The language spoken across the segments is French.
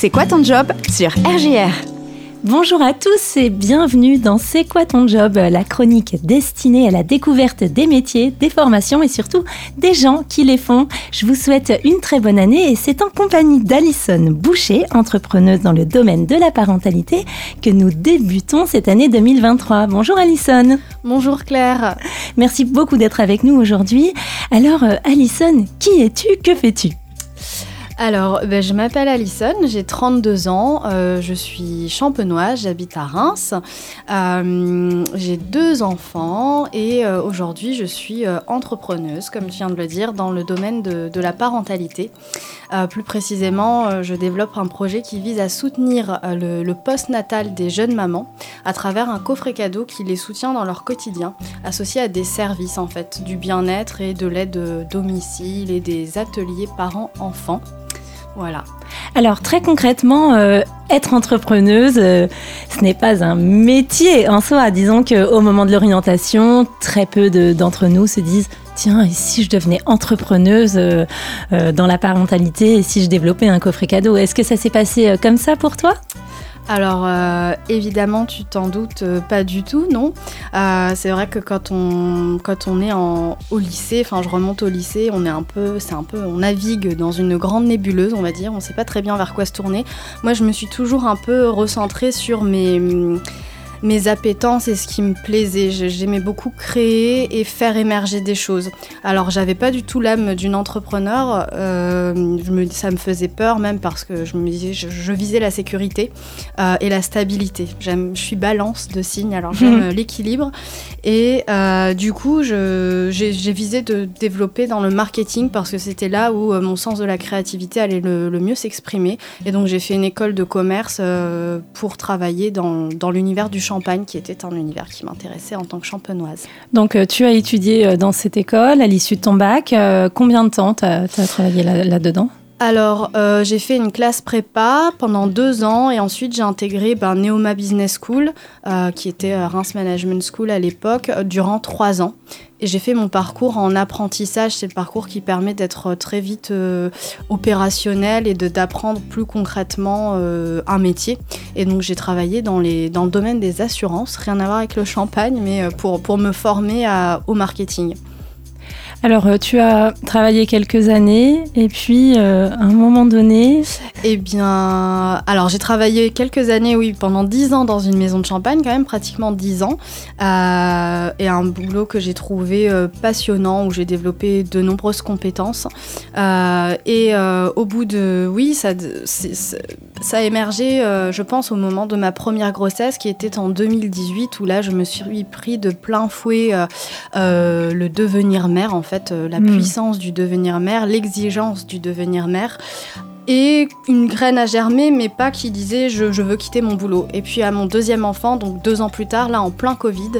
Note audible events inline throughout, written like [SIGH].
C'est quoi ton job sur RGR Bonjour à tous et bienvenue dans C'est quoi ton job, la chronique destinée à la découverte des métiers, des formations et surtout des gens qui les font. Je vous souhaite une très bonne année et c'est en compagnie d'Alison Boucher, entrepreneuse dans le domaine de la parentalité, que nous débutons cette année 2023. Bonjour Alison. Bonjour Claire. Merci beaucoup d'être avec nous aujourd'hui. Alors euh, Alison, qui es-tu? Que fais-tu? Alors, ben, je m'appelle Alison, j'ai 32 ans, euh, je suis champenoise, j'habite à Reims, euh, j'ai deux enfants et euh, aujourd'hui je suis entrepreneuse, comme tu viens de le dire, dans le domaine de, la parentalité. plus précisément, je développe un projet qui vise à soutenir le, le post-natal des jeunes mamans à travers un coffret cadeau qui les soutient dans leur quotidien, associé à des services en fait, du bien-être et de l'aide domicile et des ateliers parents-enfants. Voilà. Alors très concrètement, euh, être entrepreneuse, euh, ce n'est pas un métier en soi. Disons qu'au moment de l'orientation, très peu d'entre nous se disent tiens, et si je devenais entrepreneuse euh, dans la parentalité et si je développais un coffret cadeau? Est-ce que ça s'est passé comme ça pour toi? Alors euh, évidemment, tu t'en doutes euh, pas du tout, non. Euh, c'est vrai que quand on, quand est au lycée, enfin je remonte au lycée, on est un peu, c'est un peu, on navigue dans une grande nébuleuse, on va dire. On sait pas très bien vers quoi se tourner. Moi, je me suis toujours un peu recentrée sur mes mes appétences et ce qui me plaisait. J'aimais beaucoup créer et faire émerger des choses. Alors j'avais pas du tout l'âme d'une entrepreneur, euh, me, ça me faisait peur même parce que je me disais, je, visais la sécurité euh, et la stabilité. Je suis balance de signes, alors j'aime mhm. [LAUGHS] l'équilibre. Et euh, du coup, j'ai visé de développer dans le marketing parce que c'était là où mon sens de la créativité allait le, mieux s'exprimer. Et donc j'ai fait une école de commerce pour travailler dans, dans l'univers du Champagne, qui était un univers qui m'intéressait en tant que champenoise. Donc, euh, tu as étudié euh, dans cette école à l'issue de ton bac. Euh, combien de temps tu as, travaillé là-dedans? Alors, j'ai fait une classe prépa pendant deux ans et ensuite j'ai intégré ben, Neoma Business School, qui était Reims Management School à l'époque, durant trois ans. J'ai fait mon parcours en apprentissage. C'est le parcours qui permet d'être très vite euh, opérationnel et d'apprendre plus concrètement euh, un métier. Et donc j'ai travaillé dans, les, dans le domaine des assurances, rien à voir avec le champagne, mais euh, pour, me former au marketing. Alors, euh, tu as travaillé quelques années et puis euh, à un moment donné. Eh bien, alors j'ai travaillé quelques années, oui, pendant dix ans dans une maison de champagne, quand même pratiquement dix ans, euh, et un boulot que j'ai trouvé passionnant où j'ai développé de nombreuses compétences. et au bout de, oui, ça, ça a émergé, je pense, au moment de ma première grossesse qui était en 2018 où là je me suis pris de plein fouet le devenir mère en fait euh, la hmm. puissance du devenir mère, l'exigence du devenir mère et une graine à germer, mais pas qui disait je, veux quitter mon boulot. Et puis à mon deuxième enfant, donc deux ans plus tard, là en plein Covid,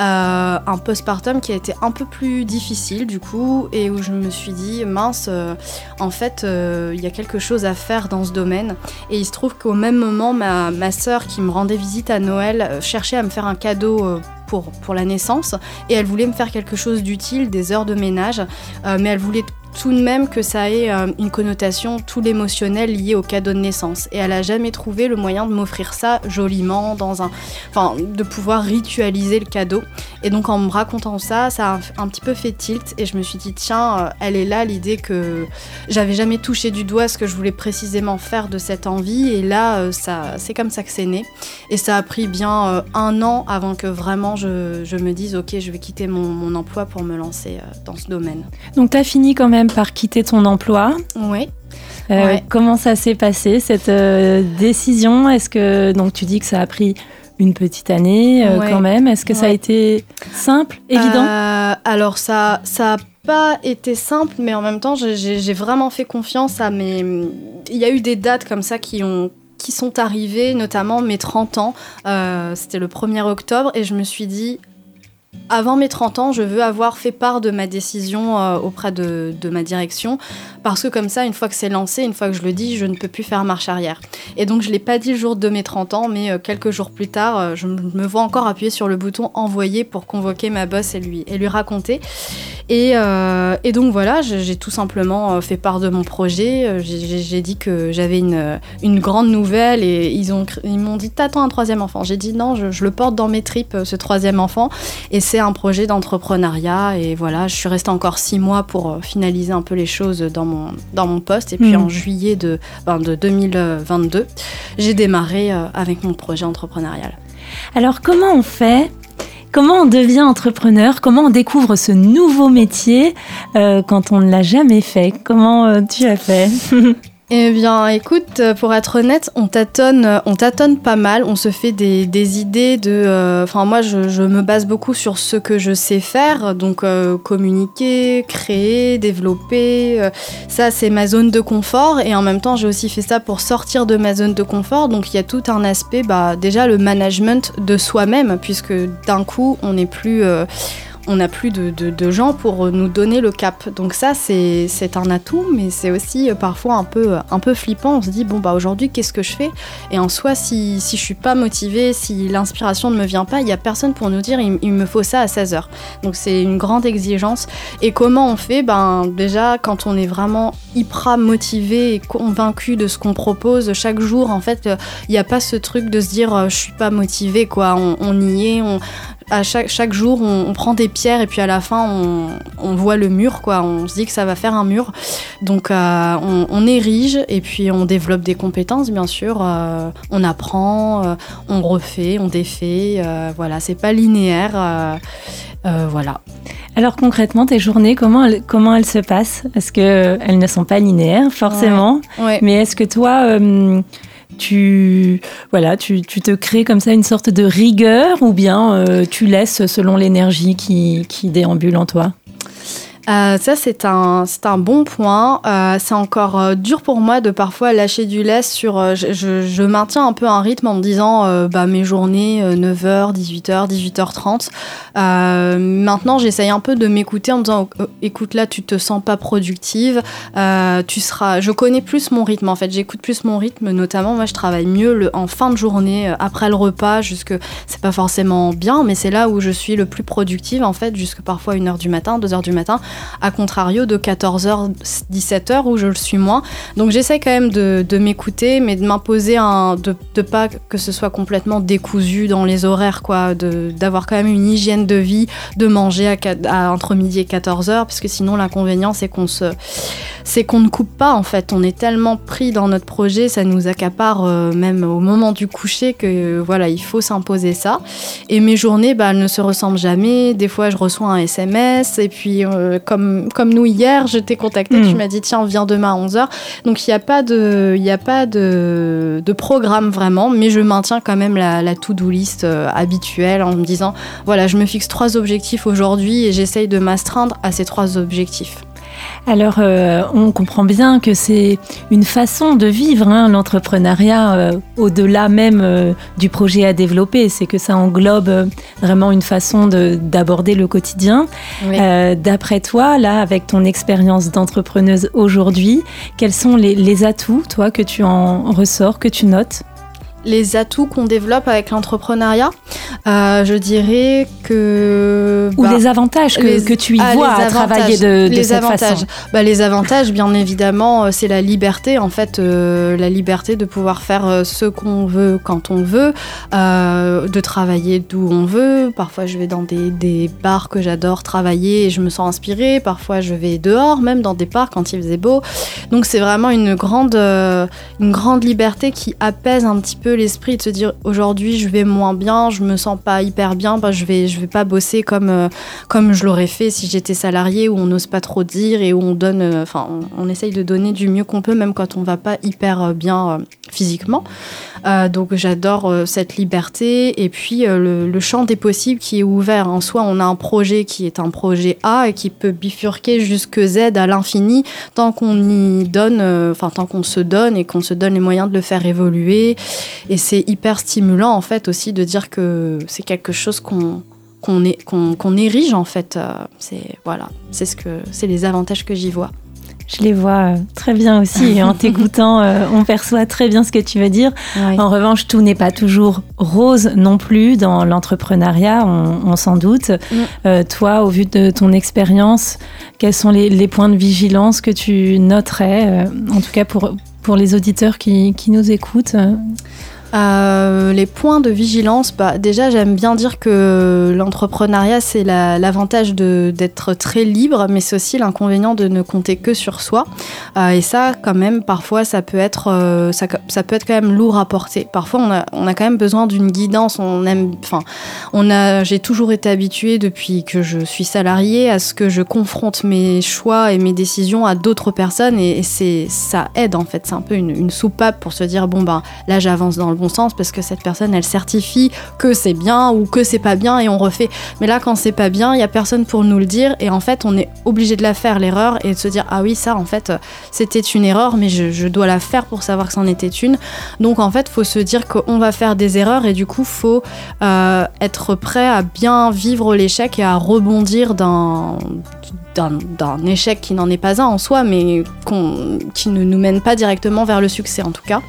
euh, un postpartum qui a été un peu plus difficile du coup, et où je me suis dit mince, euh, en fait, il y a quelque chose à faire dans ce domaine. Et il se trouve qu'au même moment, ma, ma soeur qui me rendait visite à Noël cherchait à me faire un cadeau pour, la naissance et elle voulait me faire quelque chose d'utile, des heures de ménage, euh, mais elle voulait tout de même que ça ait euh, une connotation tout l'émotionnel lié au cadeau de naissance. Et elle a jamais trouvé le moyen de m'offrir ça joliment, dans un, enfin, de pouvoir ritualiser le cadeau. Et donc en me racontant ça, ça a un, petit peu fait tilt. Et je me suis dit tiens, euh, elle est là l'idée que j'avais jamais touché du doigt ce que je voulais précisément faire de cette envie. Et là, euh, ça, c'est comme ça que c'est né. Et ça a pris bien un an avant que vraiment je, je, me dise ok, je vais quitter mon, mon emploi pour me lancer dans ce domaine. Donc tu as fini quand même par quitter ton emploi. Oui. Euh, comment ça s'est passé cette euh, décision? Est-ce que donc tu dis que ça a pris une petite année euh, quand même Est-ce que ça a été simple, évident? Alors ça, ça a pas été simple, mais en même temps j'ai vraiment fait confiance à mes. Il y a eu des dates comme ça qui ont qui sont arrivées, notamment mes 30 ans. C'était le 1er octobre et je me suis dit avant mes 30 ans, je veux avoir fait part de ma décision auprès de, de, ma direction parce que comme ça, une fois que c'est lancé, une fois que je le dis, je ne peux plus faire marche arrière. Et donc je l'ai pas dit le jour de mes 30 ans, mais quelques jours plus tard, je me vois encore appuyer sur le bouton envoyer pour convoquer ma boss et lui, et lui raconter. Et, et donc voilà, j'ai tout simplement fait part de mon projet. J'ai dit que j'avais une, une grande nouvelle et ils ont ils m'ont dit t'attends un troisième enfant. J'ai dit non, je, le porte dans mes tripes ce troisième enfant et c'est un projet d'entrepreneuriat et voilà, je suis restée encore six mois pour euh, finaliser un peu les choses dans mon dans mon poste. Et puis hmm. en juillet de, ben, de 2022, j'ai démarré euh, avec mon projet entrepreneurial. Alors comment on fait? Comment on devient entrepreneur? Comment on découvre ce nouveau métier euh, quand on ne l'a jamais fait? Comment tu as fait? [LAUGHS] Eh bien, écoute, euh, pour être honnête, on tâtonne, euh, on tâtonne pas mal. On se fait des, idées de. Euh, enfin, moi, je, je, me base beaucoup sur ce que je sais faire, donc communiquer, créer, développer. ça, c'est ma zone de confort. Et en même temps, j'ai aussi fait ça pour sortir de ma zone de confort. Donc, il y a tout un aspect, bah, déjà le management de soi-même, puisque d'un coup, on n'est plus on n'a plus de, gens pour nous donner le cap. Donc ça, c'est un atout, mais c'est aussi euh, parfois un peu, un peu flippant. On se dit, bon, bah aujourd'hui, qu'est-ce que je fais? Et en soi, si, si je suis pas motivée, si l'inspiration ne me vient pas, il n'y a personne pour nous dire, il, me faut ça à 16 heures. Donc c'est une grande exigence. Et comment on fait? Ben déjà, quand on est vraiment hyper motivé et convaincu de ce qu'on propose chaque jour, en fait, il n'y a pas ce truc de se dire, euh, je suis pas motivé, quoi. On, on y est, on, à chaque, chaque jour, on, prend des pierres et puis à la fin, on, voit le mur, quoi. On se dit que ça va faire un mur. Donc, euh, on, érige et puis on développe des compétences, bien sûr. Euh, on apprend, euh, on refait, on défait. voilà, c'est pas linéaire. voilà. Alors concrètement, tes journées, comment elles, comment elles se passent? Est-ce qu'elles ne sont pas linéaires, forcément? Mais est-ce que toi tu voilà, tu, te crées comme ça une sorte de rigueur ou bien euh, tu laisses selon l'énergie qui, qui déambule en toi? Euh, ça, c'est un, un bon point. Euh, c'est encore euh, dur pour moi de parfois lâcher du lest sur. Je, maintiens un peu un rythme en me disant bah, mes journées 9h, 18h, 18h30. maintenant, j'essaye un peu de m'écouter en me disant écoute, là, tu te sens pas productive. tu seras. Je connais plus mon rythme en fait. J'écoute plus mon rythme. Notamment, moi, je travaille mieux en fin de journée, après le repas, jusque. C'est pas forcément bien, mais c'est là où je suis le plus productive en fait, jusque parfois 1h du matin, 2h du matin à contrario de 14h, 17h où je le suis moins. Donc j'essaie quand même de, m'écouter, mais de m'imposer un, de, de, pas que ce soit complètement décousu dans les horaires, quoi, d'avoir quand même une hygiène de vie, de manger à, entre midi et 14h, parce que sinon l'inconvénient c'est qu'on se, c'est qu'on ne coupe pas en fait. On est tellement pris dans notre projet, ça nous accapare euh, même au moment du coucher que voilà, il faut s'imposer ça. Et mes journées, bah, elles ne se ressemblent jamais. Des fois, je reçois un SMS et puis euh, comme, comme nous hier, je t'ai contacté, tu hmm. m'as dit tiens, viens demain à 11h. Donc il n'y a pas, de, y a pas de, de, programme vraiment, mais je maintiens quand même la, la to-do list euh, habituelle en me disant voilà, je me fixe trois objectifs aujourd'hui et j'essaye de m'astreindre à ces trois objectifs. Alors, euh, on comprend bien que c'est une façon de vivre hein, l'entrepreneuriat euh, au-delà même euh, du projet à développer. C'est que ça englobe vraiment une façon d'aborder le quotidien. D'après toi, là, avec ton expérience d'entrepreneuse aujourd'hui, quels sont les, les atouts, toi, que tu en ressors, que tu notes? Les atouts qu'on développe avec l'entrepreneuriat, euh, je dirais que... Ou bah, les avantages que, tu y ah, vois à travailler de, les cette avantages. Bah, les avantages, bien évidemment, euh, c'est la liberté, en fait, euh, la liberté de pouvoir faire ce qu'on veut quand on veut, de travailler d'où on veut. Parfois, je vais dans des, des bars que j'adore travailler et je me sens inspirée. Parfois, je vais dehors, même dans des parcs quand il faisait beau. Donc, c'est vraiment une grande, une grande liberté qui apaise un petit peu l'esprit de se dire aujourd'hui je vais moins bien, je me sens pas hyper bien, bah, je vais je vais pas bosser comme euh, comme je l'aurais fait si j'étais salarié où on n'ose pas trop dire et où on donne euh, enfin on, essaye de donner du mieux qu'on peut même quand on va pas hyper euh, bien physiquement. Donc j'adore cette liberté et puis le, champ des possibles qui est ouvert. En soi, on a un projet qui est un projet A et qui peut bifurquer jusque Z à l'infini tant qu'on y donne, enfin tant qu'on se donne et qu'on se donne les moyens de le faire évoluer et c'est hyper stimulant en fait aussi de dire que c'est quelque chose qu'on qu'on érige en fait. Euh, c'est voilà, c'est ce que c'est les avantages que j'y vois. Je les vois très bien aussi et en t'écoutant, [LAUGHS] on perçoit très bien ce que tu veux dire. En revanche, tout n'est pas toujours rose non plus dans l'entrepreneuriat, on, s'en doute. Mm. toi, au vu de ton expérience, quels sont les, points de vigilance que tu noterais, en tout cas pour, pour les auditeurs qui, qui nous écoutent? Euh, les points de vigilance, bah, déjà j'aime bien dire que l'entrepreneuriat c'est l'avantage d'être très libre, mais c'est aussi l'inconvénient de ne compter que sur soi. Euh, et ça, quand même, parfois ça peut être, euh, ça, peut être quand même lourd à porter. Parfois on a, on a quand même besoin d'une guidance. On aime, enfin, on j'ai toujours été habituée depuis que je suis salariée à ce que je confronte mes choix et mes décisions à d'autres personnes, et, ça aide en fait. C'est un peu une, soupape pour se dire bon ben là j'avance dans le bon sens parce que cette personne, elle certifie que c'est bien ou que c'est pas bien et on refait. Mais là, quand c'est pas bien, il y a personne pour nous le dire et en fait, on est obligé de la faire l'erreur et de se dire ah oui, ça en fait, c'était une erreur, mais je, dois la faire pour savoir que c'en était une. Donc en fait, faut se dire qu'on va faire des erreurs et du coup, faut euh, être prêt à bien vivre l'échec et à rebondir d'un d'un échec qui n'en est pas un en soi, mais qui ne nous mène pas directement vers le succès en tout cas.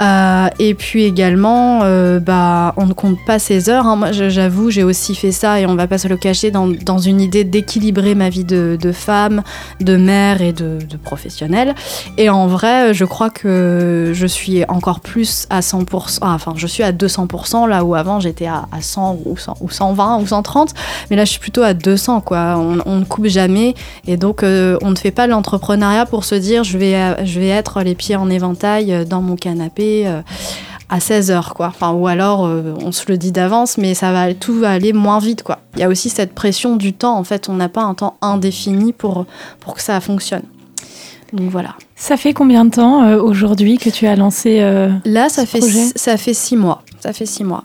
Euh, et puis également, euh, bah, on ne compte pas ses heures. Hein. Moi, j'avoue, j'ai aussi fait ça et on va pas se le cacher dans, une idée d'équilibrer ma vie de, femme, de mère et de, professionnelle. Et en vrai, je crois que je suis encore plus à 100%, ah, enfin, je suis à 200% là où avant j'étais à, à 100 ou, 100 ou 120 ou 130. Mais là, je suis plutôt à 200, quoi. On, ne coupe jamais. Et donc, euh, on ne fait pas l'entrepreneuriat pour se dire je vais être les pieds en éventail dans mon canapé euh, à 16 heures, quoi. Enfin, ou alors, euh, on se le dit d'avance, mais ça va tout va aller moins vite, quoi. Il y a aussi cette pression du temps. En fait, on n'a pas un temps indéfini pour, pour que ça fonctionne. Donc voilà. Ça fait combien de temps euh, aujourd'hui que tu as lancé Là, ça fait ça fait six mois. Ça fait six mois.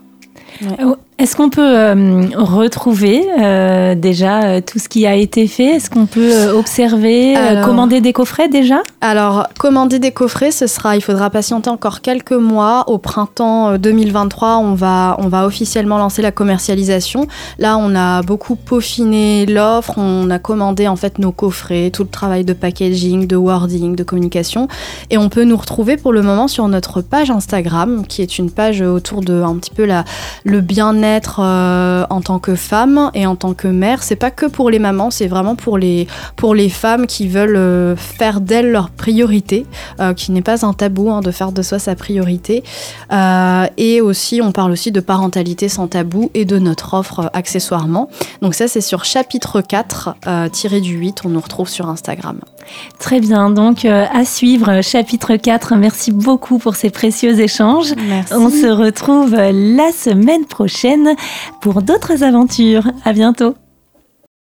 Est-ce qu'on peut euh, retrouver euh, déjà euh, tout ce qui a été fait? Est-ce qu'on peut observer, commander des coffrets déjà? Alors, commander des coffrets, ce sera, il faudra patienter encore quelques mois. Au printemps 2023, on va, on va officiellement lancer la commercialisation. Là, on a beaucoup peaufiné l'offre, on a commandé en fait nos coffrets, tout le travail de packaging, de wording, de communication. Et on peut nous retrouver pour le moment sur notre page Instagram, qui est une page autour de un petit peu la, le bien-être euh, en tant que femme et en tant que mère. C'est pas que pour les mamans, c'est vraiment pour les, pour les femmes qui veulent euh, faire d'elles leur priorité, euh, qui n'est pas un tabou hein, de faire de soi sa priorité. et aussi, on parle aussi de parentalité sans tabou et de notre offre accessoirement. Donc ça, c'est sur chapitre 4, tiré du 8, on nous retrouve sur Instagram. Très bien, donc à suivre, chapitre 4. Merci beaucoup pour ces précieux échanges. Merci. On se retrouve la semaine prochaine pour d'autres aventures. À bientôt.